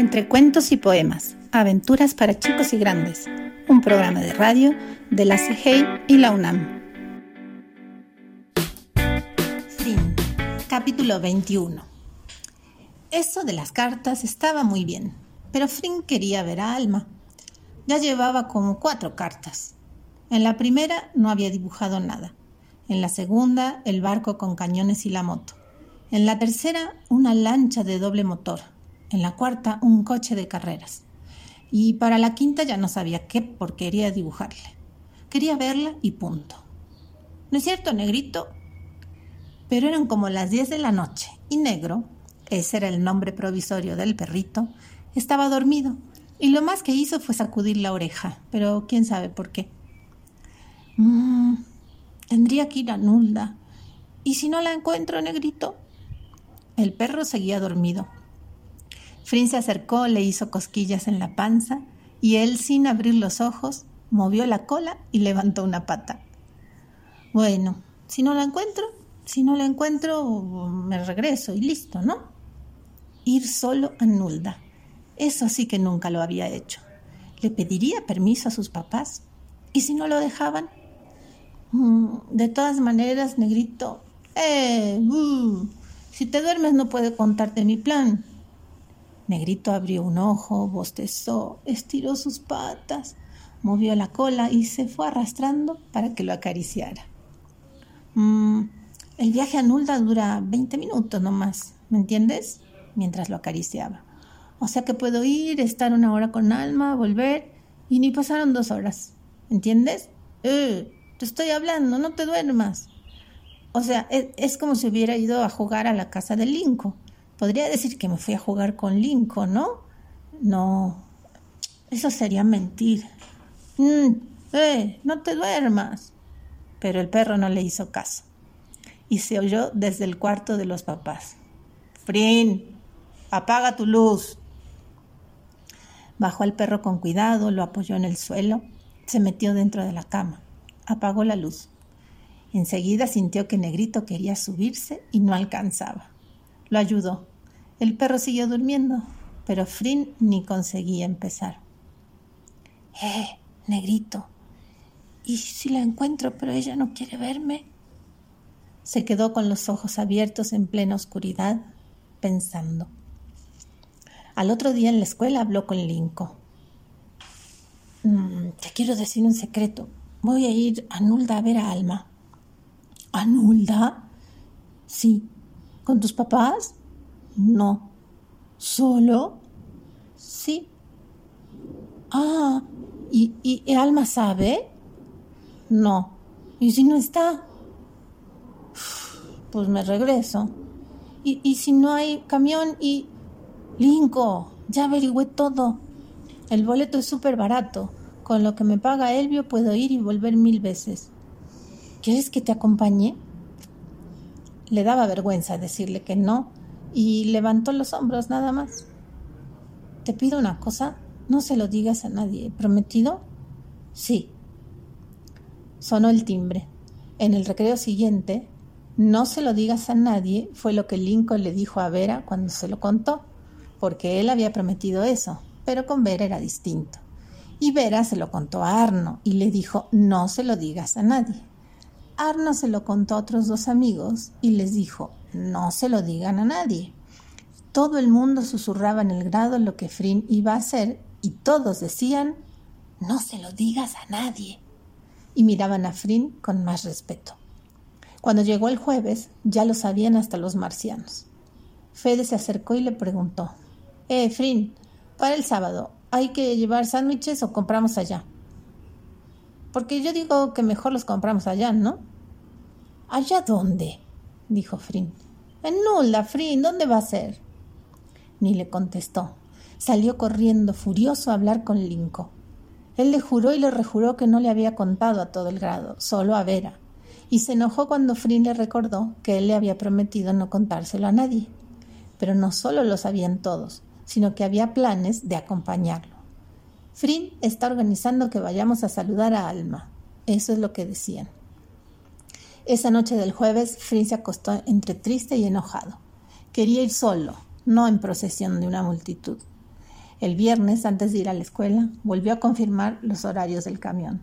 Entre cuentos y poemas, aventuras para chicos y grandes, un programa de radio de la CGI y la UNAM. Fin. Capítulo 21. Eso de las cartas estaba muy bien, pero Frin quería ver a Alma. Ya llevaba como cuatro cartas. En la primera no había dibujado nada. En la segunda, el barco con cañones y la moto. En la tercera, una lancha de doble motor. En la cuarta, un coche de carreras. Y para la quinta ya no sabía qué porquería dibujarle. Quería verla y punto. ¿No es cierto, negrito? Pero eran como las diez de la noche y negro, ese era el nombre provisorio del perrito, estaba dormido y lo más que hizo fue sacudir la oreja, pero quién sabe por qué. Mm, tendría que ir a Nulda. ¿Y si no la encuentro, negrito? El perro seguía dormido. Frin se acercó, le hizo cosquillas en la panza y él, sin abrir los ojos, movió la cola y levantó una pata. Bueno, si no la encuentro, si no la encuentro, me regreso y listo, ¿no? Ir solo a Nulda. Eso sí que nunca lo había hecho. ¿Le pediría permiso a sus papás? ¿Y si no lo dejaban? Mm, de todas maneras, negrito, ¡eh! Uh, si te duermes no puedo contarte mi plan. Negrito abrió un ojo, bostezó, estiró sus patas, movió la cola y se fue arrastrando para que lo acariciara. Mm, el viaje a Nulda dura 20 minutos nomás, ¿me entiendes? Mientras lo acariciaba. O sea que puedo ir, estar una hora con Alma, volver y ni pasaron dos horas. ¿Entiendes? Eh, te estoy hablando, no te duermas. O sea, es, como si hubiera ido a jugar a la casa de Linko. Podría decir que me fui a jugar con Linko, ¿no? No, eso sería mentir. Mm, ¡Eh! No te duermas. Pero el perro no le hizo caso. Y se oyó desde el cuarto de los papás. Frin, apaga tu luz. Bajó al perro con cuidado, lo apoyó en el suelo, se metió dentro de la cama, apagó la luz. Enseguida sintió que Negrito quería subirse y no alcanzaba. Lo ayudó. El perro siguió durmiendo, pero Frin ni conseguía empezar. ¡Eh, Negrito! ¿Y si la encuentro pero ella no quiere verme? Se quedó con los ojos abiertos en plena oscuridad, pensando. Al otro día en la escuela habló con Linko. Mm, te quiero decir un secreto. Voy a ir a Nulda a ver a Alma. ¿A Nulda? Sí. ¿Con tus papás? No. ¿Solo? Sí. Ah, ¿y, y Alma sabe? No. ¿Y si no está? Pues me regreso. ¿Y, y si no hay camión y... Linko, ya averigüé todo. El boleto es súper barato. Con lo que me paga Elvio puedo ir y volver mil veces. ¿Quieres que te acompañe? Le daba vergüenza decirle que no y levantó los hombros nada más. Te pido una cosa, no se lo digas a nadie. ¿Prometido? Sí. Sonó el timbre. En el recreo siguiente, no se lo digas a nadie fue lo que Lincoln le dijo a Vera cuando se lo contó, porque él había prometido eso, pero con Vera era distinto. Y Vera se lo contó a Arno y le dijo no se lo digas a nadie. Arno se lo contó a otros dos amigos y les dijo, no se lo digan a nadie. Todo el mundo susurraba en el grado lo que Frin iba a hacer y todos decían, no se lo digas a nadie. Y miraban a Frin con más respeto. Cuando llegó el jueves, ya lo sabían hasta los marcianos. Fede se acercó y le preguntó, Eh, Frin, para el sábado, ¿hay que llevar sándwiches o compramos allá? Porque yo digo que mejor los compramos allá, ¿no? ¿Allá dónde? Dijo Frin. En Nulda, Frin, ¿dónde va a ser? Ni le contestó. Salió corriendo furioso a hablar con Linko. Él le juró y le rejuró que no le había contado a todo el grado, solo a Vera, y se enojó cuando Frin le recordó que él le había prometido no contárselo a nadie. Pero no solo lo sabían todos, sino que había planes de acompañarlo. Frin está organizando que vayamos a saludar a Alma. Eso es lo que decían. Esa noche del jueves, Frin se acostó entre triste y enojado. Quería ir solo, no en procesión de una multitud. El viernes, antes de ir a la escuela, volvió a confirmar los horarios del camión.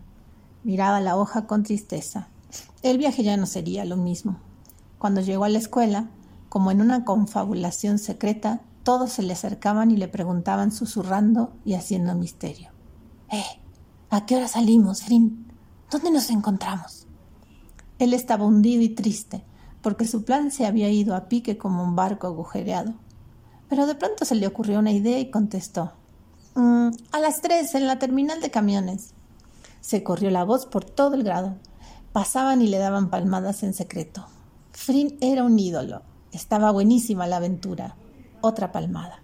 Miraba la hoja con tristeza. El viaje ya no sería lo mismo. Cuando llegó a la escuela, como en una confabulación secreta, todos se le acercaban y le preguntaban susurrando y haciendo misterio. ¡Eh! ¿A qué hora salimos, Frin? ¿Dónde nos encontramos? Él estaba hundido y triste, porque su plan se había ido a pique como un barco agujereado. Pero de pronto se le ocurrió una idea y contestó. Mm, a las tres, en la terminal de camiones. Se corrió la voz por todo el grado. Pasaban y le daban palmadas en secreto. Frin era un ídolo. Estaba buenísima la aventura. Otra palmada.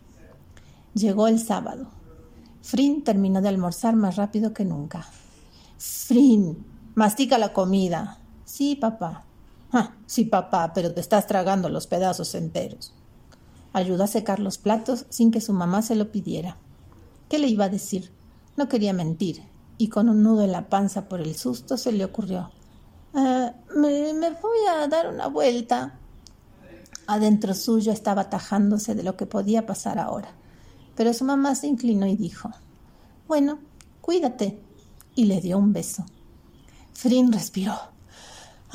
Llegó el sábado. Frin terminó de almorzar más rápido que nunca. Frin, mastica la comida. Sí, papá. Ah, sí, papá, pero te estás tragando los pedazos enteros. Ayudó a secar los platos sin que su mamá se lo pidiera. ¿Qué le iba a decir? No quería mentir, y con un nudo en la panza por el susto se le ocurrió. Ah, me, voy a dar una vuelta. Adentro suyo estaba tajándose de lo que podía pasar ahora. Pero su mamá se inclinó y dijo, Bueno, cuídate. Y le dio un beso. Frin respiró.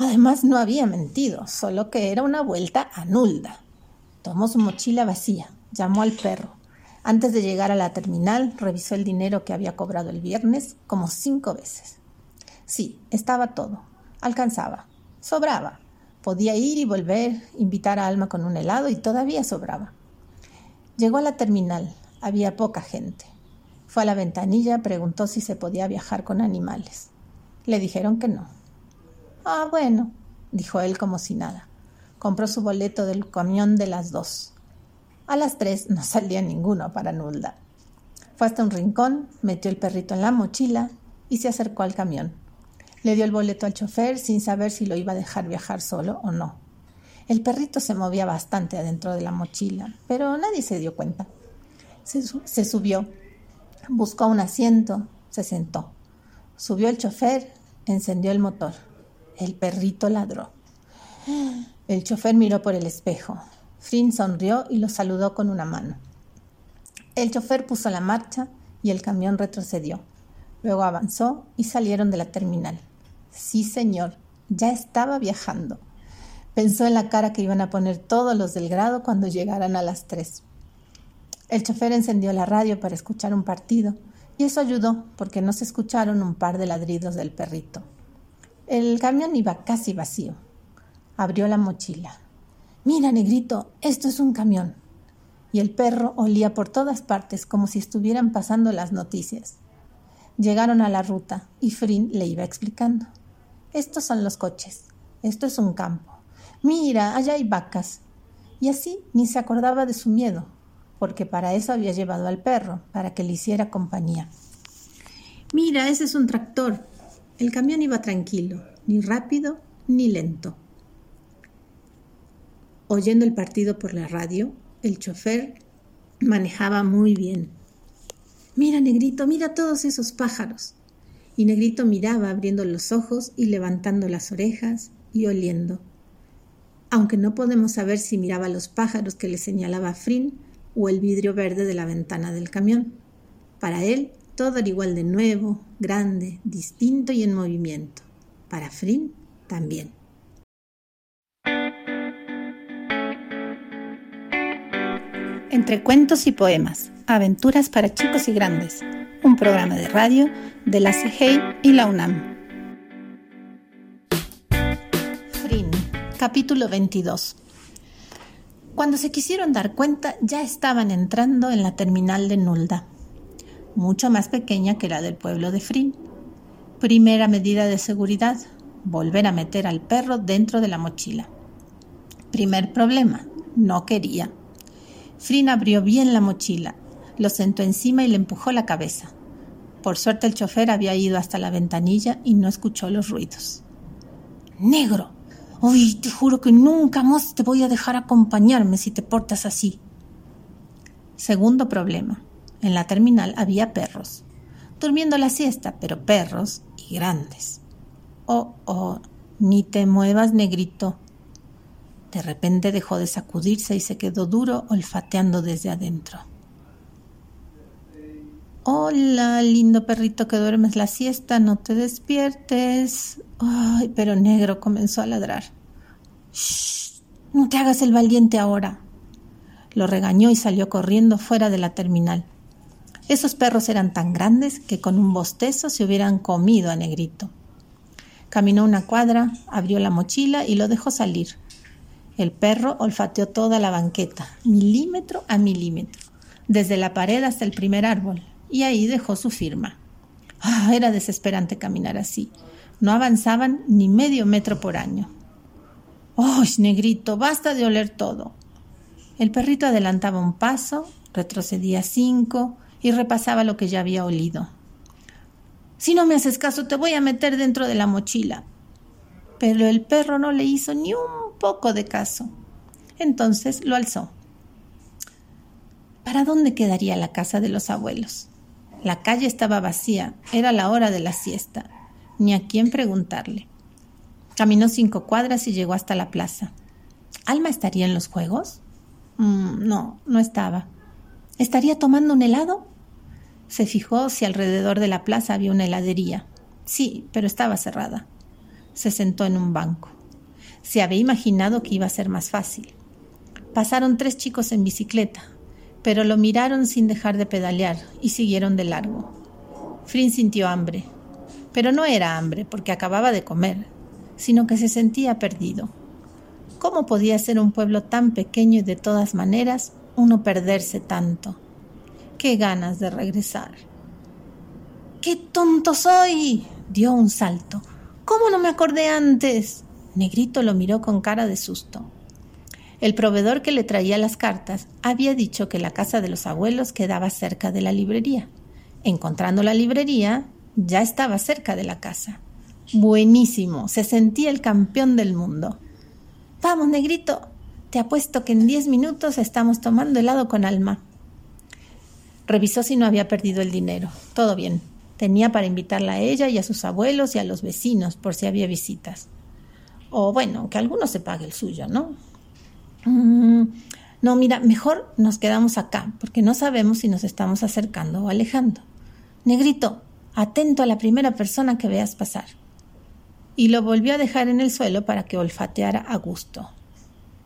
Además no había mentido, solo que era una vuelta a Nulda. Tomó su mochila vacía, llamó al perro. Antes de llegar a la terminal, revisó el dinero que había cobrado el viernes como cinco veces. Sí, estaba todo. Alcanzaba. Sobraba. Podía ir y volver, invitar a Alma con un helado y todavía sobraba. Llegó a la terminal. Había poca gente. Fue a la ventanilla, preguntó si se podía viajar con animales. Le dijeron que no. Ah, bueno, dijo él como si nada. Compró su boleto del camión de las dos. A las tres no salía ninguno para Nulda. Fue hasta un rincón, metió el perrito en la mochila y se acercó al camión. Le dio el boleto al chofer sin saber si lo iba a dejar viajar solo o no. El perrito se movía bastante adentro de la mochila, pero nadie se dio cuenta. Se, se subió, buscó un asiento, se sentó. Subió el chofer, encendió el motor. El perrito ladró. El chofer miró por el espejo. Frin sonrió y lo saludó con una mano. El chofer puso la marcha y el camión retrocedió. Luego avanzó y salieron de la terminal. Sí, señor, ya estaba viajando. Pensó en la cara que iban a poner todos los del grado cuando llegaran a las tres. El chofer encendió la radio para escuchar un partido y eso ayudó porque no se escucharon un par de ladridos del perrito. El camión iba casi vacío. Abrió la mochila. Mira, negrito, esto es un camión. Y el perro olía por todas partes como si estuvieran pasando las noticias. Llegaron a la ruta y Frin le iba explicando. Estos son los coches. Esto es un campo. Mira, allá hay vacas. Y así ni se acordaba de su miedo, porque para eso había llevado al perro, para que le hiciera compañía. Mira, ese es un tractor. El camión iba tranquilo, ni rápido ni lento. Oyendo el partido por la radio, el chofer manejaba muy bien. Mira, negrito, mira todos esos pájaros y Negrito miraba abriendo los ojos y levantando las orejas y oliendo. Aunque no podemos saber si miraba los pájaros que le señalaba Frin o el vidrio verde de la ventana del camión. Para él todo era igual de nuevo, grande, distinto y en movimiento. Para Frin también. Entre cuentos y poemas, aventuras para chicos y grandes un programa de radio de la CIGEI y la UNAM. Frin, capítulo 22. Cuando se quisieron dar cuenta, ya estaban entrando en la terminal de Nulda, mucho más pequeña que la del pueblo de Frin. Primera medida de seguridad, volver a meter al perro dentro de la mochila. Primer problema, no quería. Frin abrió bien la mochila lo sentó encima y le empujó la cabeza. Por suerte el chofer había ido hasta la ventanilla y no escuchó los ruidos. Negro. Uy, te juro que nunca más te voy a dejar acompañarme si te portas así. Segundo problema. En la terminal había perros. Durmiendo la siesta, pero perros y grandes. Oh, oh, ni te muevas, negrito. De repente dejó de sacudirse y se quedó duro olfateando desde adentro. Hola, lindo perrito que duermes la siesta, no te despiertes. Ay, pero negro comenzó a ladrar. Shh, no te hagas el valiente ahora. Lo regañó y salió corriendo fuera de la terminal. Esos perros eran tan grandes que con un bostezo se hubieran comido a Negrito. Caminó una cuadra, abrió la mochila y lo dejó salir. El perro olfateó toda la banqueta, milímetro a milímetro, desde la pared hasta el primer árbol, y ahí dejó su firma. Ah, era desesperante caminar así. No avanzaban ni medio metro por año. ¡Oh, negrito! Basta de oler todo. El perrito adelantaba un paso, retrocedía cinco y repasaba lo que ya había olido. Si no me haces caso, te voy a meter dentro de la mochila. Pero el perro no le hizo ni un poco de caso. Entonces lo alzó. ¿Para dónde quedaría la casa de los abuelos? La calle estaba vacía, era la hora de la siesta, ni a quién preguntarle. Caminó cinco cuadras y llegó hasta la plaza. ¿Alma estaría en los juegos? Mm, no, no estaba. ¿Estaría tomando un helado? Se fijó si alrededor de la plaza había una heladería. Sí, pero estaba cerrada. Se sentó en un banco. Se había imaginado que iba a ser más fácil. Pasaron tres chicos en bicicleta, pero lo miraron sin dejar de pedalear y siguieron de largo. Frin sintió hambre, pero no era hambre porque acababa de comer, sino que se sentía perdido. ¿Cómo podía ser un pueblo tan pequeño y de todas maneras uno perderse tanto? Qué ganas de regresar. ¡Qué tonto soy! dio un salto. ¿Cómo no me acordé antes? Negrito lo miró con cara de susto. El proveedor que le traía las cartas había dicho que la casa de los abuelos quedaba cerca de la librería. Encontrando la librería, ya estaba cerca de la casa. Buenísimo, se sentía el campeón del mundo. Vamos, negrito, te apuesto que en diez minutos estamos tomando helado con alma. Revisó si no había perdido el dinero. Todo bien. Tenía para invitarla a ella y a sus abuelos y a los vecinos por si había visitas. O bueno, que alguno se pague el suyo, ¿no? Mm, no, mira, mejor nos quedamos acá, porque no sabemos si nos estamos acercando o alejando. Negrito, atento a la primera persona que veas pasar. Y lo volvió a dejar en el suelo para que olfateara a gusto.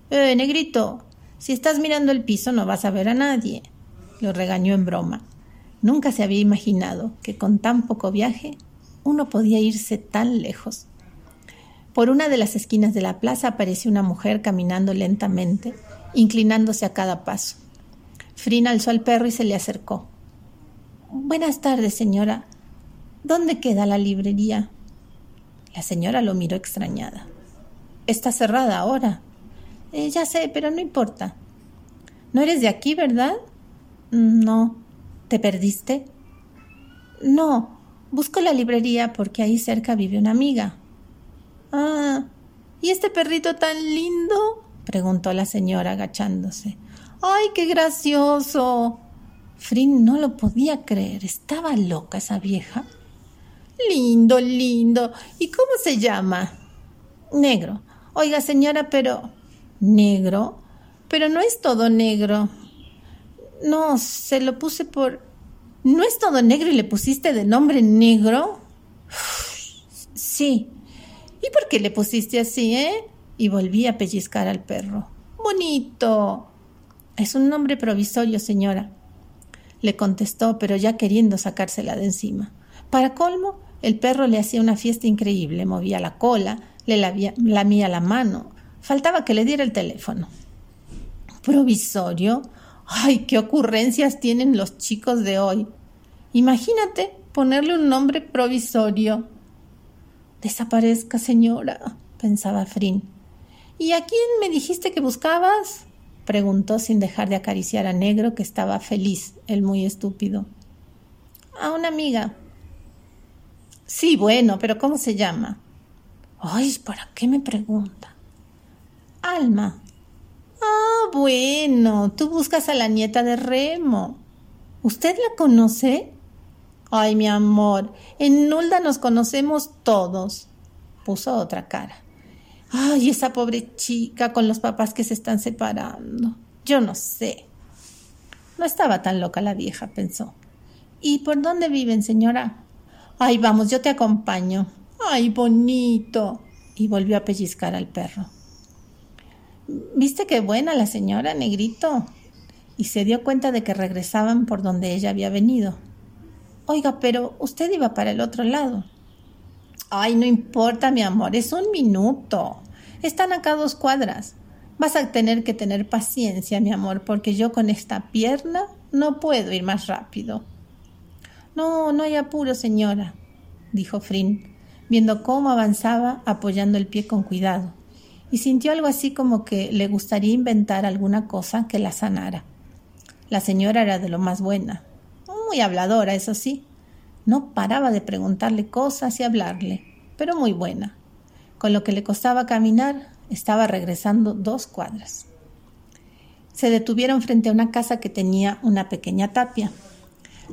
Eh, negrito, si estás mirando el piso no vas a ver a nadie. Lo regañó en broma. Nunca se había imaginado que con tan poco viaje uno podía irse tan lejos. Por una de las esquinas de la plaza apareció una mujer caminando lentamente, inclinándose a cada paso. Frina alzó al perro y se le acercó. Buenas tardes, señora. ¿Dónde queda la librería? La señora lo miró extrañada. Está cerrada ahora. Eh, ya sé, pero no importa. No eres de aquí, ¿verdad? No. ¿Te perdiste? No. Busco la librería porque ahí cerca vive una amiga. Ah, ¿y este perrito tan lindo? preguntó la señora agachándose. ¡Ay, qué gracioso! Frin no lo podía creer. ¿Estaba loca esa vieja? Lindo, lindo. ¿Y cómo se llama? Negro. Oiga, señora, pero... ¿Negro? Pero no es todo negro. No, se lo puse por... ¿No es todo negro y le pusiste de nombre negro? Sí, ¿Y por qué le pusiste así, eh? Y volví a pellizcar al perro. Bonito. Es un nombre provisorio, señora. Le contestó, pero ya queriendo sacársela de encima. Para colmo, el perro le hacía una fiesta increíble, movía la cola, le lamía la mano. Faltaba que le diera el teléfono. ¿Provisorio? ¡Ay, qué ocurrencias tienen los chicos de hoy! Imagínate ponerle un nombre provisorio. Desaparezca, señora, pensaba Frin. ¿Y a quién me dijiste que buscabas? preguntó sin dejar de acariciar a Negro, que estaba feliz, el muy estúpido. A una amiga. Sí, bueno, pero ¿cómo se llama? Ay, ¿para qué me pregunta? Alma. Ah, bueno, tú buscas a la nieta de Remo. ¿Usted la conoce? Ay, mi amor, en Nulda nos conocemos todos. Puso otra cara. Ay, esa pobre chica con los papás que se están separando. Yo no sé. No estaba tan loca la vieja, pensó. ¿Y por dónde viven, señora? Ay, vamos, yo te acompaño. Ay, bonito. Y volvió a pellizcar al perro. ¿Viste qué buena la señora, negrito? Y se dio cuenta de que regresaban por donde ella había venido. Oiga, pero usted iba para el otro lado. Ay, no importa, mi amor, es un minuto. Están acá dos cuadras. Vas a tener que tener paciencia, mi amor, porque yo con esta pierna no puedo ir más rápido. No, no hay apuro, señora, dijo Frin, viendo cómo avanzaba apoyando el pie con cuidado, y sintió algo así como que le gustaría inventar alguna cosa que la sanara. La señora era de lo más buena, muy habladora, eso sí. No paraba de preguntarle cosas y hablarle, pero muy buena. Con lo que le costaba caminar, estaba regresando dos cuadras. Se detuvieron frente a una casa que tenía una pequeña tapia.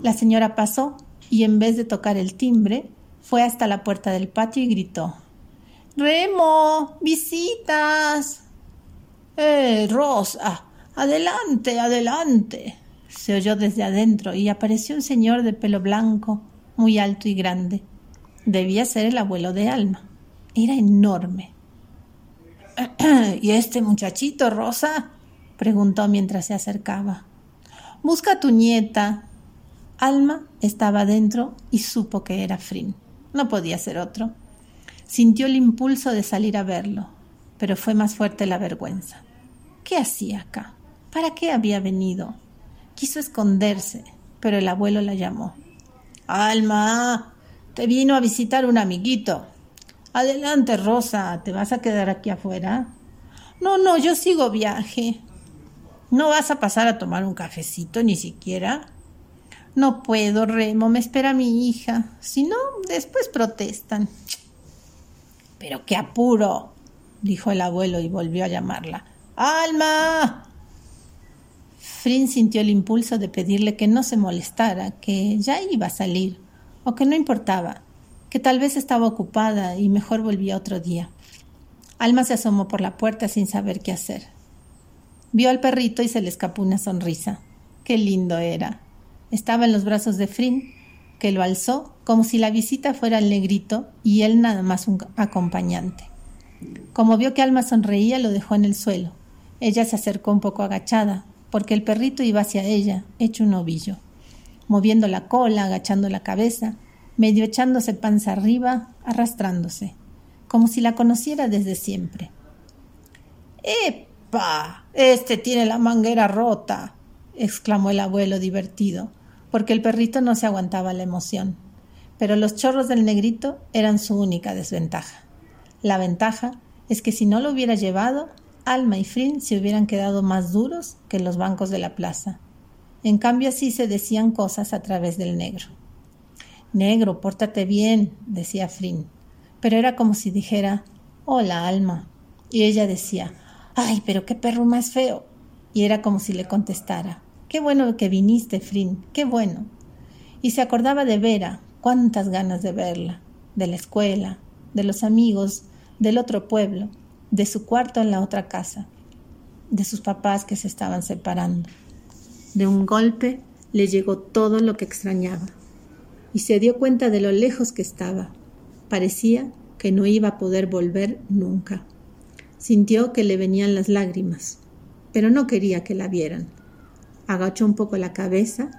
La señora pasó y en vez de tocar el timbre, fue hasta la puerta del patio y gritó Remo, visitas. Eh, Rosa, adelante, adelante. Se oyó desde adentro y apareció un señor de pelo blanco, muy alto y grande. Debía ser el abuelo de Alma. Era enorme. ¿Y este muchachito, Rosa? preguntó mientras se acercaba. Busca a tu nieta. Alma estaba dentro y supo que era Frin. No podía ser otro. Sintió el impulso de salir a verlo, pero fue más fuerte la vergüenza. ¿Qué hacía acá? ¿Para qué había venido? Quiso esconderse, pero el abuelo la llamó. Alma, te vino a visitar un amiguito. Adelante, Rosa, ¿te vas a quedar aquí afuera? No, no, yo sigo viaje. ¿No vas a pasar a tomar un cafecito ni siquiera? No puedo, Remo, me espera mi hija. Si no, después protestan. Pero qué apuro, dijo el abuelo y volvió a llamarla. ¡Alma! Frin sintió el impulso de pedirle que no se molestara, que ya iba a salir, o que no importaba, que tal vez estaba ocupada y mejor volvía otro día. Alma se asomó por la puerta sin saber qué hacer. Vio al perrito y se le escapó una sonrisa. Qué lindo era. Estaba en los brazos de Frin, que lo alzó como si la visita fuera el negrito y él nada más un acompañante. Como vio que Alma sonreía, lo dejó en el suelo. Ella se acercó un poco agachada, porque el perrito iba hacia ella, hecho un ovillo, moviendo la cola, agachando la cabeza, medio echándose panza arriba, arrastrándose, como si la conociera desde siempre. ¡Epa! Este tiene la manguera rota, exclamó el abuelo divertido, porque el perrito no se aguantaba la emoción. Pero los chorros del negrito eran su única desventaja. La ventaja es que si no lo hubiera llevado, Alma y Frin se hubieran quedado más duros que los bancos de la plaza. En cambio así se decían cosas a través del negro. Negro, pórtate bien, decía Frin. Pero era como si dijera, hola, Alma. Y ella decía, ay, pero qué perro más feo. Y era como si le contestara, qué bueno que viniste, Frin, qué bueno. Y se acordaba de Vera, cuántas ganas de verla, de la escuela, de los amigos, del otro pueblo, de su cuarto en la otra casa, de sus papás que se estaban separando. De un golpe le llegó todo lo que extrañaba y se dio cuenta de lo lejos que estaba. Parecía que no iba a poder volver nunca. Sintió que le venían las lágrimas, pero no quería que la vieran. Agachó un poco la cabeza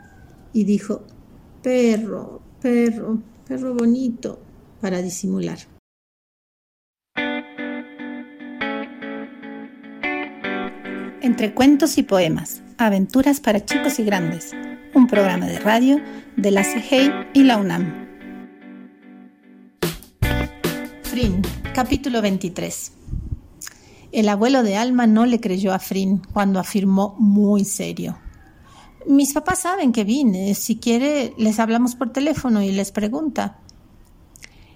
y dijo, perro, perro, perro bonito, para disimular. Entre cuentos y poemas, aventuras para chicos y grandes un programa de radio de la CGI y la UNAM. Frin, capítulo 23. El abuelo de Alma no le creyó a Frin cuando afirmó muy serio. Mis papás saben que vine. Si quiere, les hablamos por teléfono y les pregunta.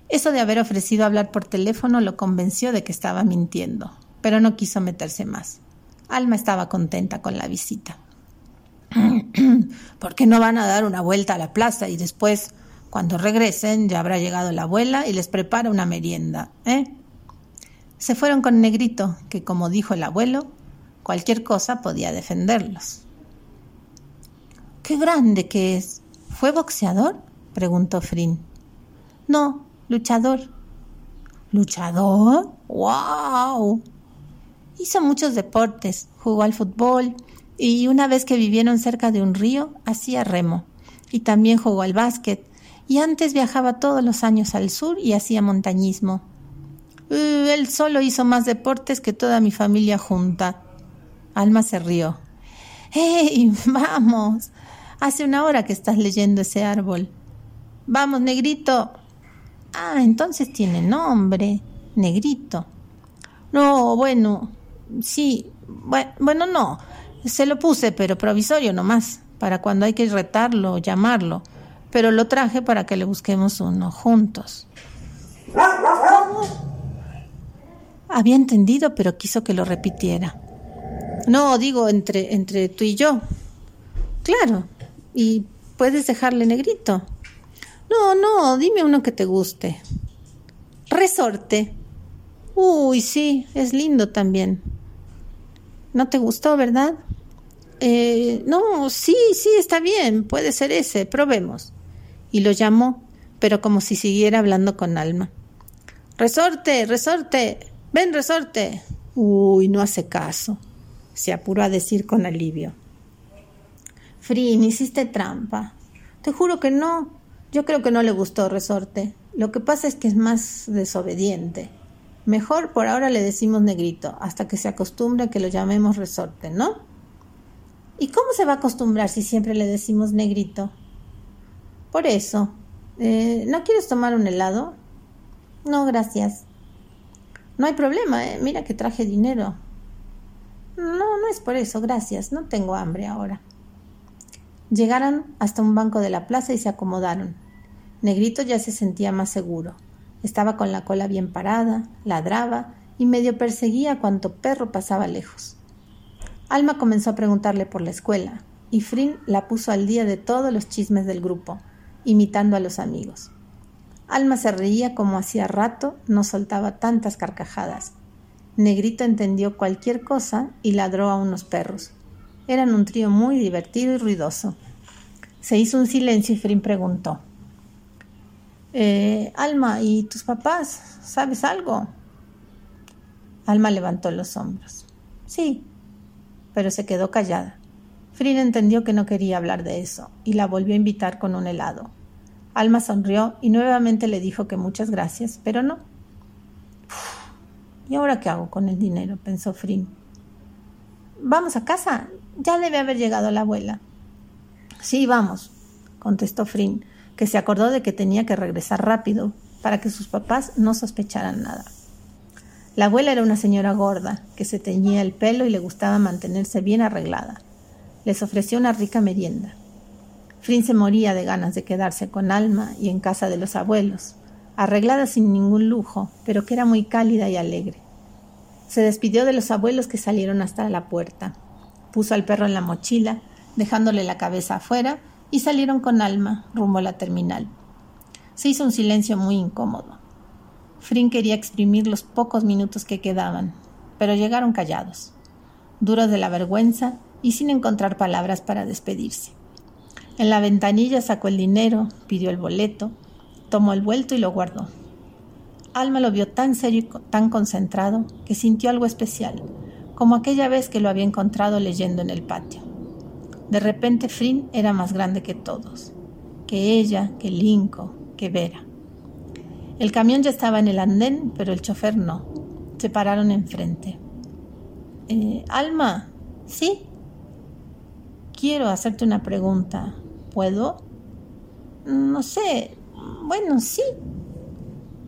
Eso de haber ofrecido hablar por teléfono lo convenció de que estaba mintiendo, pero no quiso meterse más. Alma estaba contenta con la visita. ¿Por qué no van a dar una vuelta a la plaza y después, cuando regresen, ya habrá llegado la abuela y les prepara una merienda? ¿eh? Se fueron con Negrito, que como dijo el abuelo, cualquier cosa podía defenderlos. ¡Qué grande que es! ¿Fue boxeador? preguntó Frin. No, luchador. ¿Luchador? ¡Wow! Hizo muchos deportes, jugó al fútbol y una vez que vivieron cerca de un río, hacía remo. Y también jugó al básquet. Y antes viajaba todos los años al sur y hacía montañismo. Uh, él solo hizo más deportes que toda mi familia junta. Alma se rió. ¡Hey! Vamos. Hace una hora que estás leyendo ese árbol. Vamos, negrito. Ah, entonces tiene nombre. Negrito. No, bueno, sí. Bueno, no. Se lo puse, pero provisorio nomás, para cuando hay que retarlo o llamarlo. Pero lo traje para que le busquemos uno juntos. Había entendido, pero quiso que lo repitiera. No, digo, entre, entre tú y yo. Claro. Y puedes dejarle negrito. No, no, dime uno que te guste. Resorte. Uy, sí, es lindo también. ¿No te gustó, verdad? Eh, no, sí, sí, está bien, puede ser ese, probemos. Y lo llamó, pero como si siguiera hablando con Alma. Resorte, resorte, ven, resorte. Uy, no hace caso, se apuró a decir con alivio. Frin, hiciste trampa. Te juro que no. Yo creo que no le gustó resorte. Lo que pasa es que es más desobediente. Mejor por ahora le decimos negrito, hasta que se acostumbre a que lo llamemos resorte, ¿no? ¿Y cómo se va a acostumbrar si siempre le decimos negrito? Por eso. Eh, ¿No quieres tomar un helado? No, gracias. No hay problema, ¿eh? mira que traje dinero. No, no es por eso, gracias. No tengo hambre ahora. Llegaron hasta un banco de la plaza y se acomodaron. Negrito ya se sentía más seguro. Estaba con la cola bien parada, ladraba y medio perseguía a cuanto perro pasaba lejos. Alma comenzó a preguntarle por la escuela, y Frin la puso al día de todos los chismes del grupo, imitando a los amigos. Alma se reía como hacía rato no soltaba tantas carcajadas. Negrito entendió cualquier cosa y ladró a unos perros. Eran un trío muy divertido y ruidoso. Se hizo un silencio y Frin preguntó. Eh, Alma, ¿y tus papás? ¿Sabes algo? Alma levantó los hombros. Sí, pero se quedó callada. Frin entendió que no quería hablar de eso y la volvió a invitar con un helado. Alma sonrió y nuevamente le dijo que muchas gracias, pero no. ¿Y ahora qué hago con el dinero? pensó Frin. ¿Vamos a casa? Ya debe haber llegado la abuela. Sí, vamos, contestó Frin, que se acordó de que tenía que regresar rápido para que sus papás no sospecharan nada. La abuela era una señora gorda, que se teñía el pelo y le gustaba mantenerse bien arreglada. Les ofreció una rica merienda. Frin se moría de ganas de quedarse con Alma y en casa de los abuelos, arreglada sin ningún lujo, pero que era muy cálida y alegre. Se despidió de los abuelos que salieron hasta la puerta. Puso al perro en la mochila, dejándole la cabeza afuera, y salieron con Alma rumbo a la terminal. Se hizo un silencio muy incómodo. Frin quería exprimir los pocos minutos que quedaban, pero llegaron callados, duros de la vergüenza y sin encontrar palabras para despedirse. En la ventanilla sacó el dinero, pidió el boleto, tomó el vuelto y lo guardó. Alma lo vio tan serio y tan concentrado que sintió algo especial, como aquella vez que lo había encontrado leyendo en el patio. De repente Frin era más grande que todos, que ella, que Linco, que Vera. El camión ya estaba en el andén, pero el chofer no. Se pararon enfrente. Eh, Alma, ¿sí? Quiero hacerte una pregunta. ¿Puedo? No sé. Bueno, sí.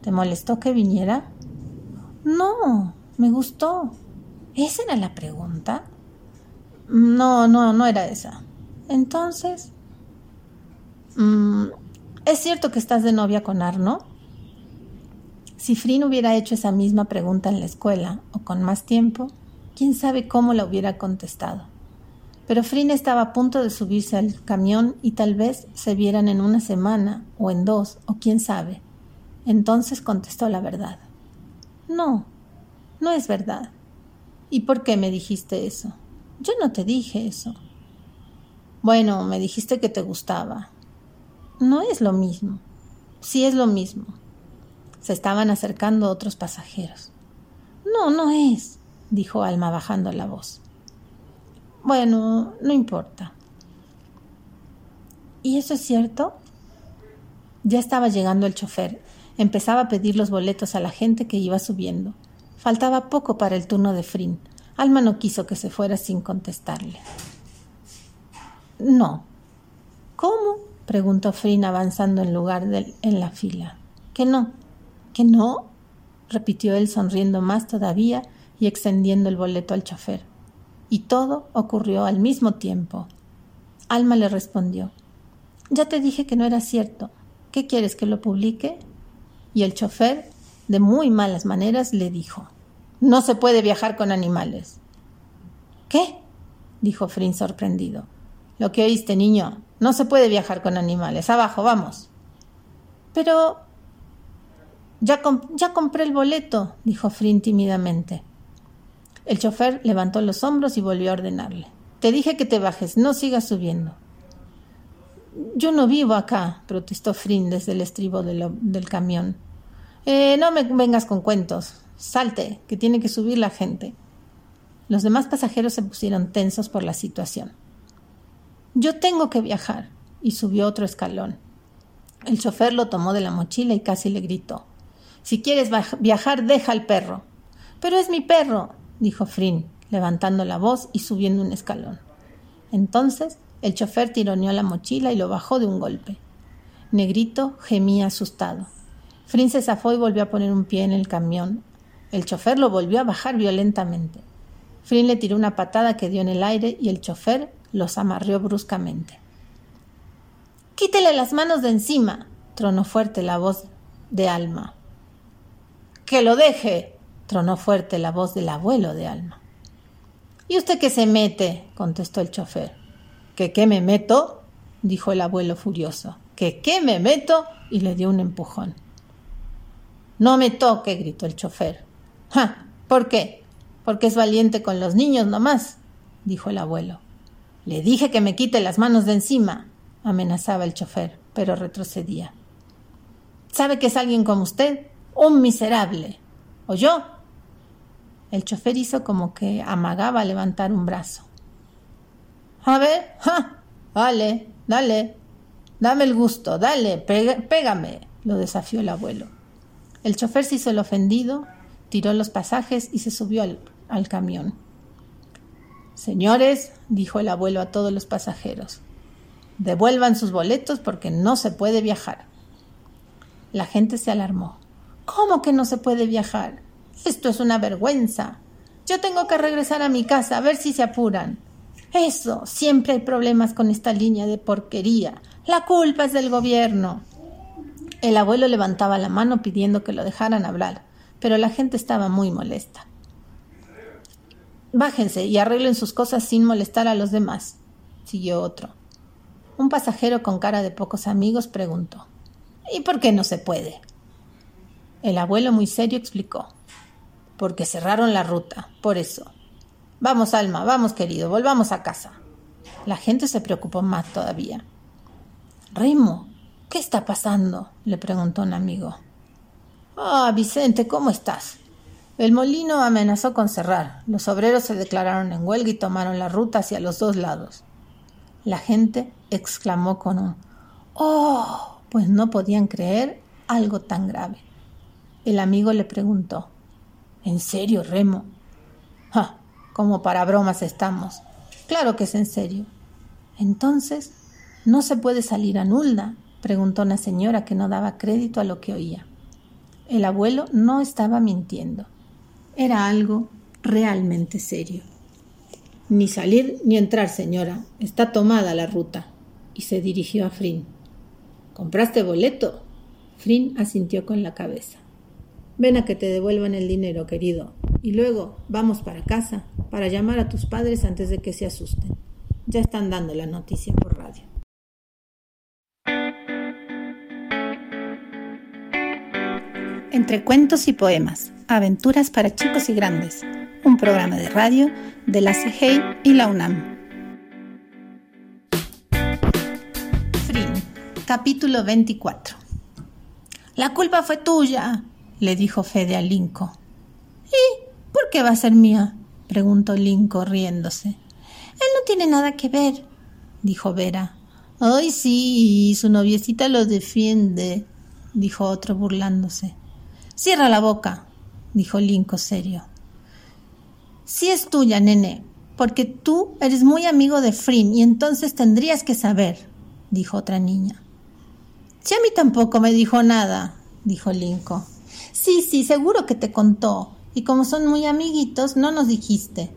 ¿Te molestó que viniera? No, me gustó. ¿Esa era la pregunta? No, no, no era esa. Entonces, mm, ¿es cierto que estás de novia con Arno? Si Frin hubiera hecho esa misma pregunta en la escuela o con más tiempo, quién sabe cómo la hubiera contestado. Pero Frin estaba a punto de subirse al camión y tal vez se vieran en una semana o en dos o quién sabe. Entonces contestó la verdad. No, no es verdad. ¿Y por qué me dijiste eso? Yo no te dije eso. Bueno, me dijiste que te gustaba. No es lo mismo. Sí es lo mismo. Se estaban acercando otros pasajeros. No, no es, dijo Alma bajando la voz. Bueno, no importa. ¿Y eso es cierto? Ya estaba llegando el chofer. Empezaba a pedir los boletos a la gente que iba subiendo. Faltaba poco para el turno de Frin. Alma no quiso que se fuera sin contestarle. No. ¿Cómo? preguntó Frin avanzando en lugar de en la fila. ¿Que no? ¿Que no? repitió él sonriendo más todavía y extendiendo el boleto al chofer. Y todo ocurrió al mismo tiempo. Alma le respondió Ya te dije que no era cierto. ¿Qué quieres que lo publique? Y el chofer, de muy malas maneras, le dijo No se puede viajar con animales. ¿Qué? dijo Frin sorprendido. Lo que oíste, niño. No se puede viajar con animales. Abajo, vamos. Pero... Ya, ya compré el boleto, dijo Frin tímidamente. El chofer levantó los hombros y volvió a ordenarle. Te dije que te bajes, no sigas subiendo. Yo no vivo acá, protestó Frin desde el estribo del camión. Eh, no me vengas con cuentos. Salte, que tiene que subir la gente. Los demás pasajeros se pusieron tensos por la situación. Yo tengo que viajar. Y subió otro escalón. El chofer lo tomó de la mochila y casi le gritó. Si quieres viajar, deja al perro. Pero es mi perro, dijo Frin, levantando la voz y subiendo un escalón. Entonces el chofer tironeó la mochila y lo bajó de un golpe. Negrito gemía asustado. Frin se zafó y volvió a poner un pie en el camión. El chofer lo volvió a bajar violentamente. Frin le tiró una patada que dio en el aire y el chofer los amarrió bruscamente. Quítele las manos de encima, tronó fuerte la voz de Alma. Que lo deje, tronó fuerte la voz del abuelo de Alma. ¿Y usted qué se mete? contestó el chofer. ¿Que qué me meto? dijo el abuelo furioso. ¿Que qué me meto? y le dio un empujón. No me toque, gritó el chofer. ¿Por qué? Porque es valiente con los niños nomás, dijo el abuelo. Le dije que me quite las manos de encima, amenazaba el chofer, pero retrocedía. ¿Sabe que es alguien como usted? Un miserable. ¿Oyó? El chofer hizo como que amagaba levantar un brazo. A ver, ¡ja! Dale, dale. Dame el gusto, dale, pégame, lo desafió el abuelo. El chofer se hizo el ofendido, tiró los pasajes y se subió al camión. Señores, dijo el abuelo a todos los pasajeros, devuelvan sus boletos porque no se puede viajar. La gente se alarmó. ¿Cómo que no se puede viajar? Esto es una vergüenza. Yo tengo que regresar a mi casa a ver si se apuran. Eso, siempre hay problemas con esta línea de porquería. La culpa es del gobierno. El abuelo levantaba la mano pidiendo que lo dejaran hablar, pero la gente estaba muy molesta. Bájense y arreglen sus cosas sin molestar a los demás, siguió otro. Un pasajero con cara de pocos amigos preguntó ¿Y por qué no se puede? El abuelo muy serio explicó Porque cerraron la ruta, por eso. Vamos, Alma, vamos, querido, volvamos a casa. La gente se preocupó más todavía. Remo, ¿qué está pasando? le preguntó un amigo. Ah, Vicente, ¿cómo estás? El molino amenazó con cerrar. Los obreros se declararon en huelga y tomaron la ruta hacia los dos lados. La gente exclamó con un ¡Oh! pues no podían creer algo tan grave. El amigo le preguntó ¿En serio, Remo? ¡Ja! Como para bromas estamos. Claro que es en serio. Entonces, ¿no se puede salir a Nulda? Preguntó una señora que no daba crédito a lo que oía. El abuelo no estaba mintiendo. Era algo realmente serio. Ni salir ni entrar, señora. Está tomada la ruta. Y se dirigió a Frin. ¿Compraste boleto? Frin asintió con la cabeza. Ven a que te devuelvan el dinero, querido. Y luego vamos para casa, para llamar a tus padres antes de que se asusten. Ya están dando la noticia por Entre cuentos y poemas, aventuras para chicos y grandes, un programa de radio de la CGI y la UNAM. Capítulo 24 La culpa fue tuya, le dijo Fede a Linco. ¿Y por qué va a ser mía? preguntó Linco riéndose. Él no tiene nada que ver, dijo Vera. Ay, sí, su noviecita lo defiende, dijo otro burlándose. Cierra la boca, dijo Linco serio. Sí es tuya, nene, porque tú eres muy amigo de Frin y entonces tendrías que saber, dijo otra niña. Si a mí tampoco me dijo nada, dijo Linco. Sí, sí, seguro que te contó. Y como son muy amiguitos, no nos dijiste.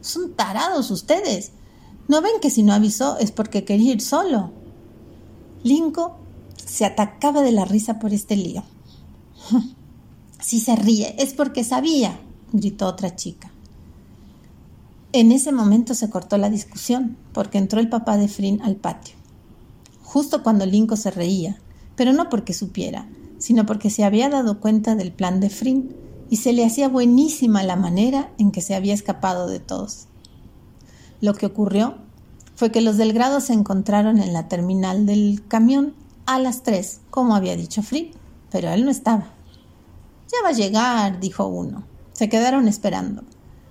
Son tarados ustedes. ¿No ven que si no avisó es porque quería ir solo? Linco se atacaba de la risa por este lío. Si se ríe es porque sabía, gritó otra chica. En ese momento se cortó la discusión, porque entró el papá de Frin al patio. Justo cuando Linco se reía, pero no porque supiera, sino porque se había dado cuenta del plan de Frin y se le hacía buenísima la manera en que se había escapado de todos. Lo que ocurrió fue que los del grado se encontraron en la terminal del camión a las tres, como había dicho Frin, pero él no estaba. Ya va a llegar, dijo uno. Se quedaron esperando.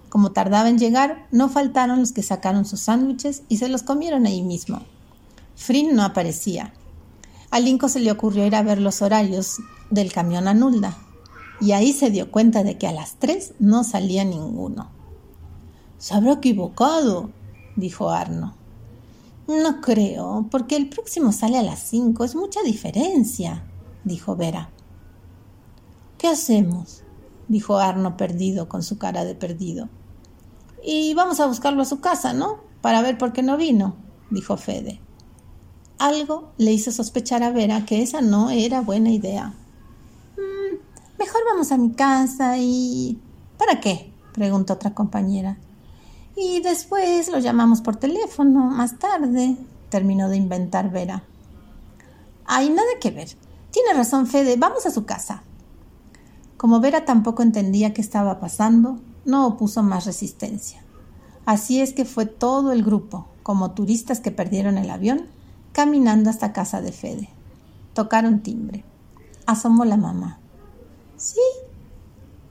Como tardaba en llegar, no faltaron los que sacaron sus sándwiches y se los comieron ahí mismo. Frin no aparecía. A Linco se le ocurrió ir a ver los horarios del camión a Nulda, y ahí se dio cuenta de que a las tres no salía ninguno. Se habrá equivocado, dijo Arno. No creo, porque el próximo sale a las cinco. Es mucha diferencia, dijo Vera. ¿Qué hacemos? dijo Arno perdido, con su cara de perdido. Y vamos a buscarlo a su casa, ¿no? Para ver por qué no vino, dijo Fede. Algo le hizo sospechar a Vera que esa no era buena idea. Mm, mejor vamos a mi casa y... ¿Para qué? preguntó otra compañera. Y después lo llamamos por teléfono, más tarde, terminó de inventar Vera. Hay nada que ver. Tiene razón Fede, vamos a su casa. Como Vera tampoco entendía qué estaba pasando, no opuso más resistencia. Así es que fue todo el grupo, como turistas que perdieron el avión, caminando hasta casa de Fede. Tocaron timbre. Asomó la mamá. ¿Sí?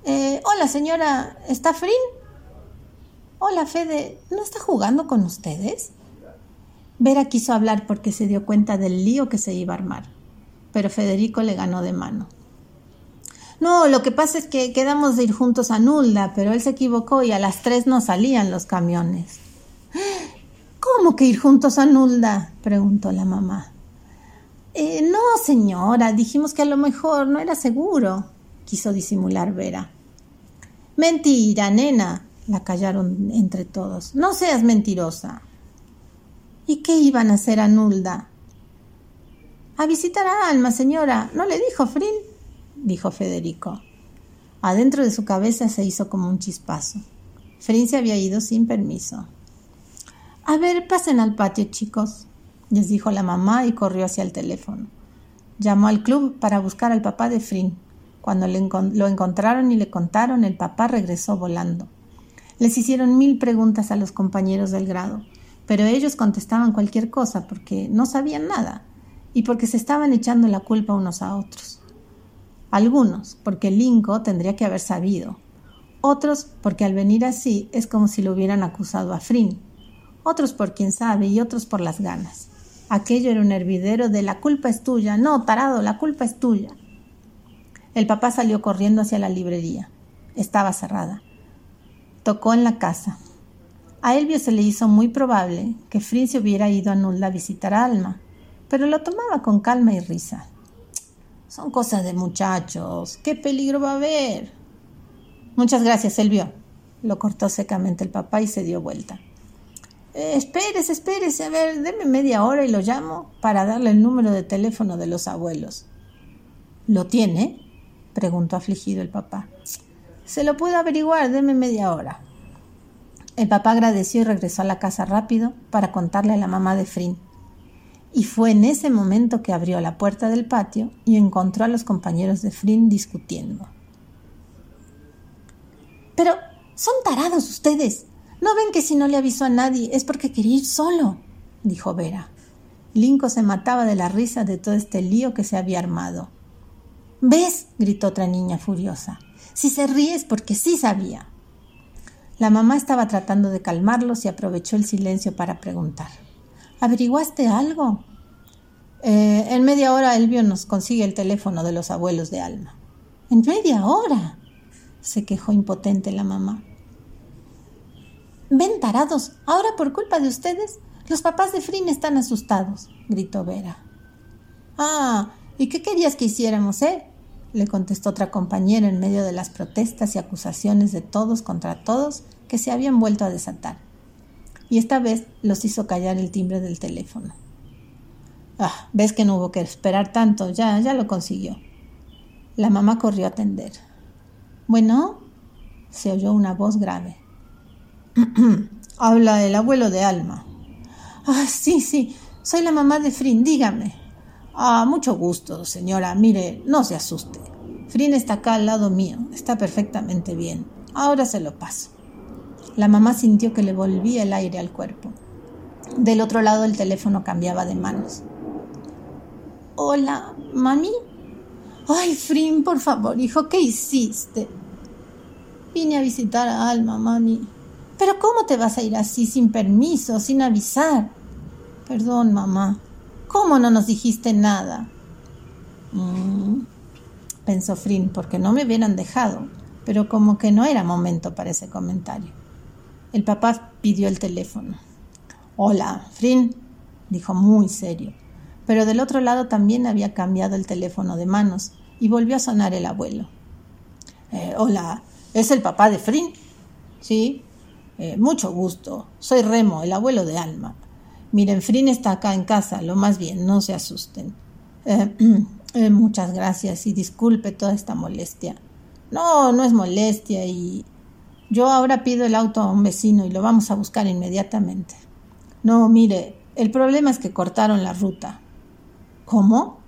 Eh, hola, señora, ¿está Frin? Hola, Fede, ¿no está jugando con ustedes? Vera quiso hablar porque se dio cuenta del lío que se iba a armar, pero Federico le ganó de mano. No, lo que pasa es que quedamos de ir juntos a Nulda, pero él se equivocó y a las tres no salían los camiones. ¿Cómo que ir juntos a Nulda? preguntó la mamá. Eh, no, señora, dijimos que a lo mejor no era seguro, quiso disimular Vera. Mentira, nena, la callaron entre todos. No seas mentirosa. ¿Y qué iban a hacer a Nulda? A visitar a Alma, señora. ¿No le dijo Frin? Dijo Federico. Adentro de su cabeza se hizo como un chispazo. Frin se había ido sin permiso. A ver, pasen al patio, chicos, les dijo la mamá y corrió hacia el teléfono. Llamó al club para buscar al papá de Frin. Cuando lo encontraron y le contaron, el papá regresó volando. Les hicieron mil preguntas a los compañeros del grado, pero ellos contestaban cualquier cosa porque no sabían nada y porque se estaban echando la culpa unos a otros. Algunos porque Linco tendría que haber sabido, otros porque al venir así es como si lo hubieran acusado a Frin, otros por quien sabe y otros por las ganas. Aquello era un hervidero de la culpa es tuya, no, tarado, la culpa es tuya. El papá salió corriendo hacia la librería. Estaba cerrada. Tocó en la casa. A Elvio se le hizo muy probable que Frin se hubiera ido a Nulda a visitar a Alma, pero lo tomaba con calma y risa. Son cosas de muchachos. ¿Qué peligro va a haber? Muchas gracias, Elvio. Lo cortó secamente el papá y se dio vuelta. Eh, espérese, espérese, a ver, deme media hora y lo llamo para darle el número de teléfono de los abuelos. ¿Lo tiene? preguntó afligido el papá. Se lo puedo averiguar, deme media hora. El papá agradeció y regresó a la casa rápido para contarle a la mamá de Frin. Y fue en ese momento que abrió la puerta del patio y encontró a los compañeros de Frin discutiendo. Pero son tarados ustedes. ¿No ven que si no le avisó a nadie es porque quería ir solo? dijo Vera. Linco se mataba de la risa de todo este lío que se había armado. ¿Ves? gritó otra niña furiosa. Si se ríe es porque sí sabía. La mamá estaba tratando de calmarlos y aprovechó el silencio para preguntar. ¿Averiguaste algo? Eh, en media hora Elvio nos consigue el teléfono de los abuelos de Alma. ¿En media hora? se quejó impotente la mamá. Ven tarados, ahora por culpa de ustedes, los papás de Frin están asustados, gritó Vera. Ah, ¿y qué querías que hiciéramos, eh? le contestó otra compañera en medio de las protestas y acusaciones de todos contra todos que se habían vuelto a desatar. Y esta vez los hizo callar el timbre del teléfono. Ah, ves que no hubo que esperar tanto, ya, ya lo consiguió. La mamá corrió a atender. Bueno, se oyó una voz grave. Habla el abuelo de Alma. Ah, sí, sí, soy la mamá de Frin, dígame. Ah, mucho gusto, señora. Mire, no se asuste. Frin está acá al lado mío. Está perfectamente bien. Ahora se lo paso. La mamá sintió que le volvía el aire al cuerpo. Del otro lado el teléfono cambiaba de manos. Hola, mami. Ay, Frin, por favor, hijo, ¿qué hiciste? Vine a visitar a Alma, mami. Pero ¿cómo te vas a ir así, sin permiso, sin avisar? Perdón, mamá. ¿Cómo no nos dijiste nada? Mm, pensó Frin, porque no me hubieran dejado, pero como que no era momento para ese comentario. El papá pidió el teléfono. Hola, Frin, dijo muy serio. Pero del otro lado también había cambiado el teléfono de manos y volvió a sonar el abuelo. Eh, hola, ¿es el papá de Frin? Sí, eh, mucho gusto. Soy Remo, el abuelo de Alma. Miren, Frin está acá en casa, lo más bien, no se asusten. Eh, muchas gracias y disculpe toda esta molestia. No, no es molestia y yo ahora pido el auto a un vecino y lo vamos a buscar inmediatamente. No, mire, el problema es que cortaron la ruta. ¿Cómo?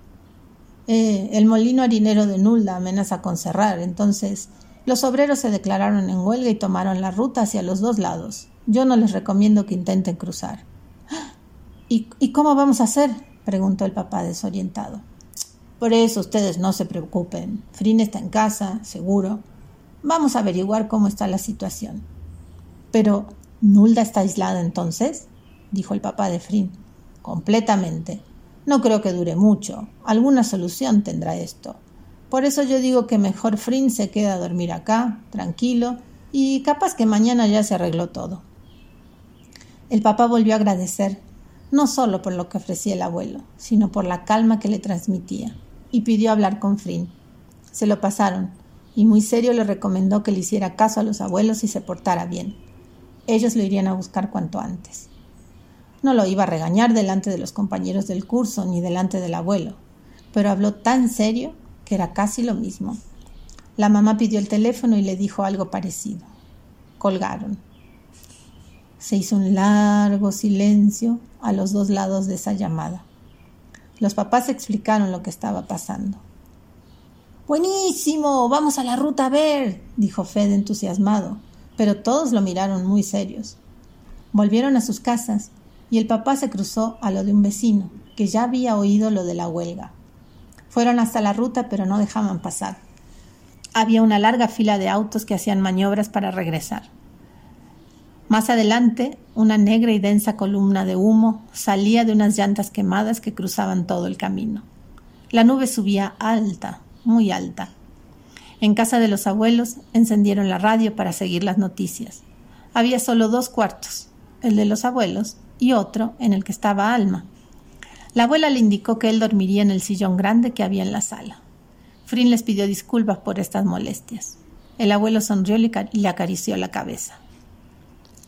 Eh, el molino harinero de Nulda amenaza con cerrar, entonces los obreros se declararon en huelga y tomaron la ruta hacia los dos lados. Yo no les recomiendo que intenten cruzar. ¿Y, cómo vamos a hacer? preguntó el papá desorientado. Por eso ustedes no se preocupen. Frin está en casa, seguro. Vamos a averiguar cómo está la situación. Pero, ¿Nulda está aislada entonces? dijo el papá de Frin. Completamente. No creo que dure mucho. Alguna solución tendrá esto. Por eso yo digo que mejor Frin se queda a dormir acá, tranquilo, y capaz que mañana ya se arregló todo. El papá volvió a agradecer no solo por lo que ofrecía el abuelo, sino por la calma que le transmitía, y pidió hablar con Frin. Se lo pasaron, y muy serio le recomendó que le hiciera caso a los abuelos y se portara bien. Ellos lo irían a buscar cuanto antes. No lo iba a regañar delante de los compañeros del curso ni delante del abuelo, pero habló tan serio que era casi lo mismo. La mamá pidió el teléfono y le dijo algo parecido. Colgaron. Se hizo un largo silencio a los dos lados de esa llamada. Los papás explicaron lo que estaba pasando. Buenísimo, vamos a la ruta a ver, dijo Fed entusiasmado, pero todos lo miraron muy serios. Volvieron a sus casas y el papá se cruzó a lo de un vecino, que ya había oído lo de la huelga. Fueron hasta la ruta, pero no dejaban pasar. Había una larga fila de autos que hacían maniobras para regresar. Más adelante, una negra y densa columna de humo salía de unas llantas quemadas que cruzaban todo el camino. La nube subía alta, muy alta. En casa de los abuelos encendieron la radio para seguir las noticias. Había solo dos cuartos, el de los abuelos y otro en el que estaba Alma. La abuela le indicó que él dormiría en el sillón grande que había en la sala. Frin les pidió disculpas por estas molestias. El abuelo sonrió y le acarició la cabeza.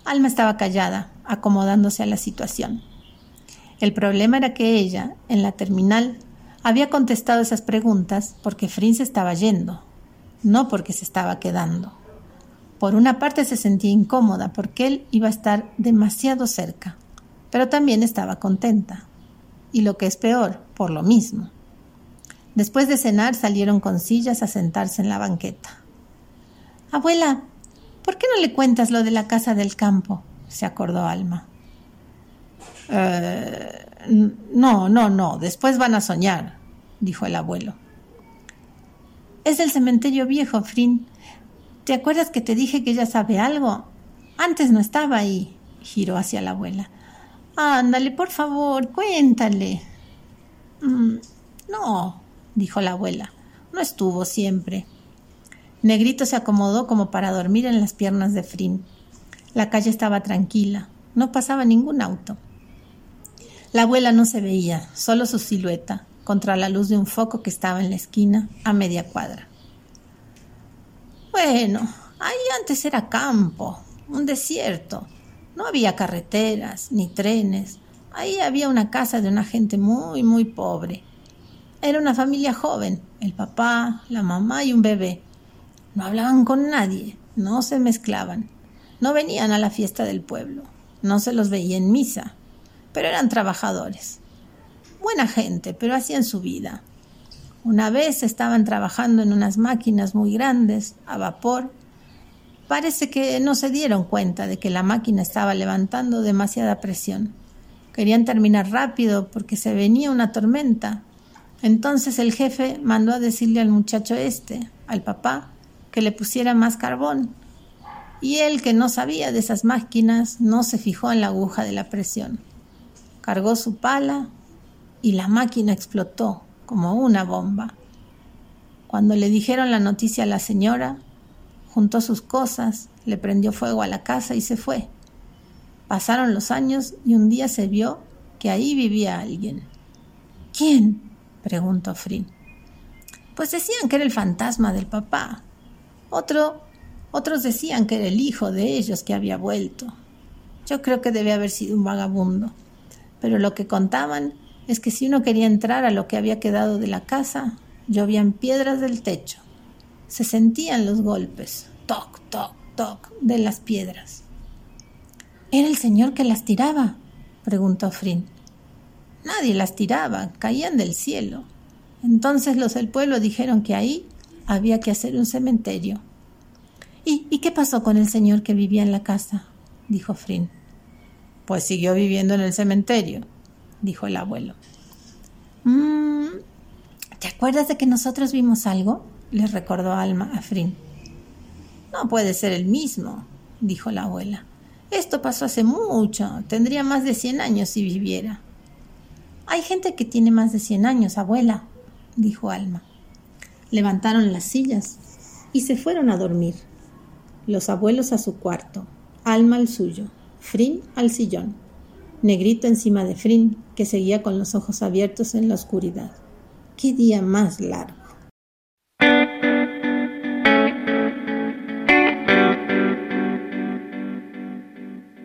Alma estaba callada, acomodándose a la situación. El problema era que ella, en la terminal, había contestado esas preguntas porque Frin se estaba yendo, no porque se estaba quedando. Por una parte se sentía incómoda porque él iba a estar demasiado cerca, pero también estaba contenta. Y lo que es peor, por lo mismo. Después de cenar salieron con sillas a sentarse en la banqueta. Abuela, ¿Por qué no le cuentas lo de la casa del campo? se acordó Alma. Eh, no, no, no, después van a soñar, dijo el abuelo. Es el cementerio viejo, Frin. ¿Te acuerdas que te dije que ella sabe algo? Antes no estaba ahí, giró hacia la abuela. Ándale, por favor, cuéntale. Mm, no, dijo la abuela. No estuvo siempre. Negrito se acomodó como para dormir en las piernas de Frin. La calle estaba tranquila, no pasaba ningún auto. La abuela no se veía, solo su silueta, contra la luz de un foco que estaba en la esquina, a media cuadra. Bueno, ahí antes era campo, un desierto. No había carreteras ni trenes. Ahí había una casa de una gente muy, muy pobre. Era una familia joven, el papá, la mamá y un bebé. No hablaban con nadie, no se mezclaban, no venían a la fiesta del pueblo, no se los veía en misa, pero eran trabajadores. Buena gente, pero hacían su vida. Una vez estaban trabajando en unas máquinas muy grandes, a vapor. Parece que no se dieron cuenta de que la máquina estaba levantando demasiada presión. Querían terminar rápido porque se venía una tormenta. Entonces el jefe mandó a decirle al muchacho este, al papá, que le pusiera más carbón. Y él, que no sabía de esas máquinas, no se fijó en la aguja de la presión. Cargó su pala y la máquina explotó como una bomba. Cuando le dijeron la noticia a la señora, juntó sus cosas, le prendió fuego a la casa y se fue. Pasaron los años y un día se vio que ahí vivía alguien. ¿Quién? preguntó Frin. Pues decían que era el fantasma del papá, otro, otros decían que era el hijo de ellos que había vuelto. Yo creo que debe haber sido un vagabundo. Pero lo que contaban es que si uno quería entrar a lo que había quedado de la casa, llovían piedras del techo. Se sentían los golpes, toc, toc, toc, de las piedras. ¿Era el señor que las tiraba? preguntó Frin. Nadie las tiraba, caían del cielo. Entonces los del pueblo dijeron que ahí había que hacer un cementerio. ¿Y, qué pasó con el señor que vivía en la casa? dijo Frin. Pues siguió viviendo en el cementerio, dijo el abuelo. Mm, ¿Te acuerdas de que nosotros vimos algo? le recordó Alma a Frin. No puede ser el mismo, dijo la abuela. Esto pasó hace mucho. Tendría más de cien años si viviera. Hay gente que tiene más de cien años, abuela, dijo Alma. Levantaron las sillas y se fueron a dormir. Los abuelos a su cuarto, Alma al suyo, Frin al sillón, Negrito encima de Frin, que seguía con los ojos abiertos en la oscuridad. ¡Qué día más largo!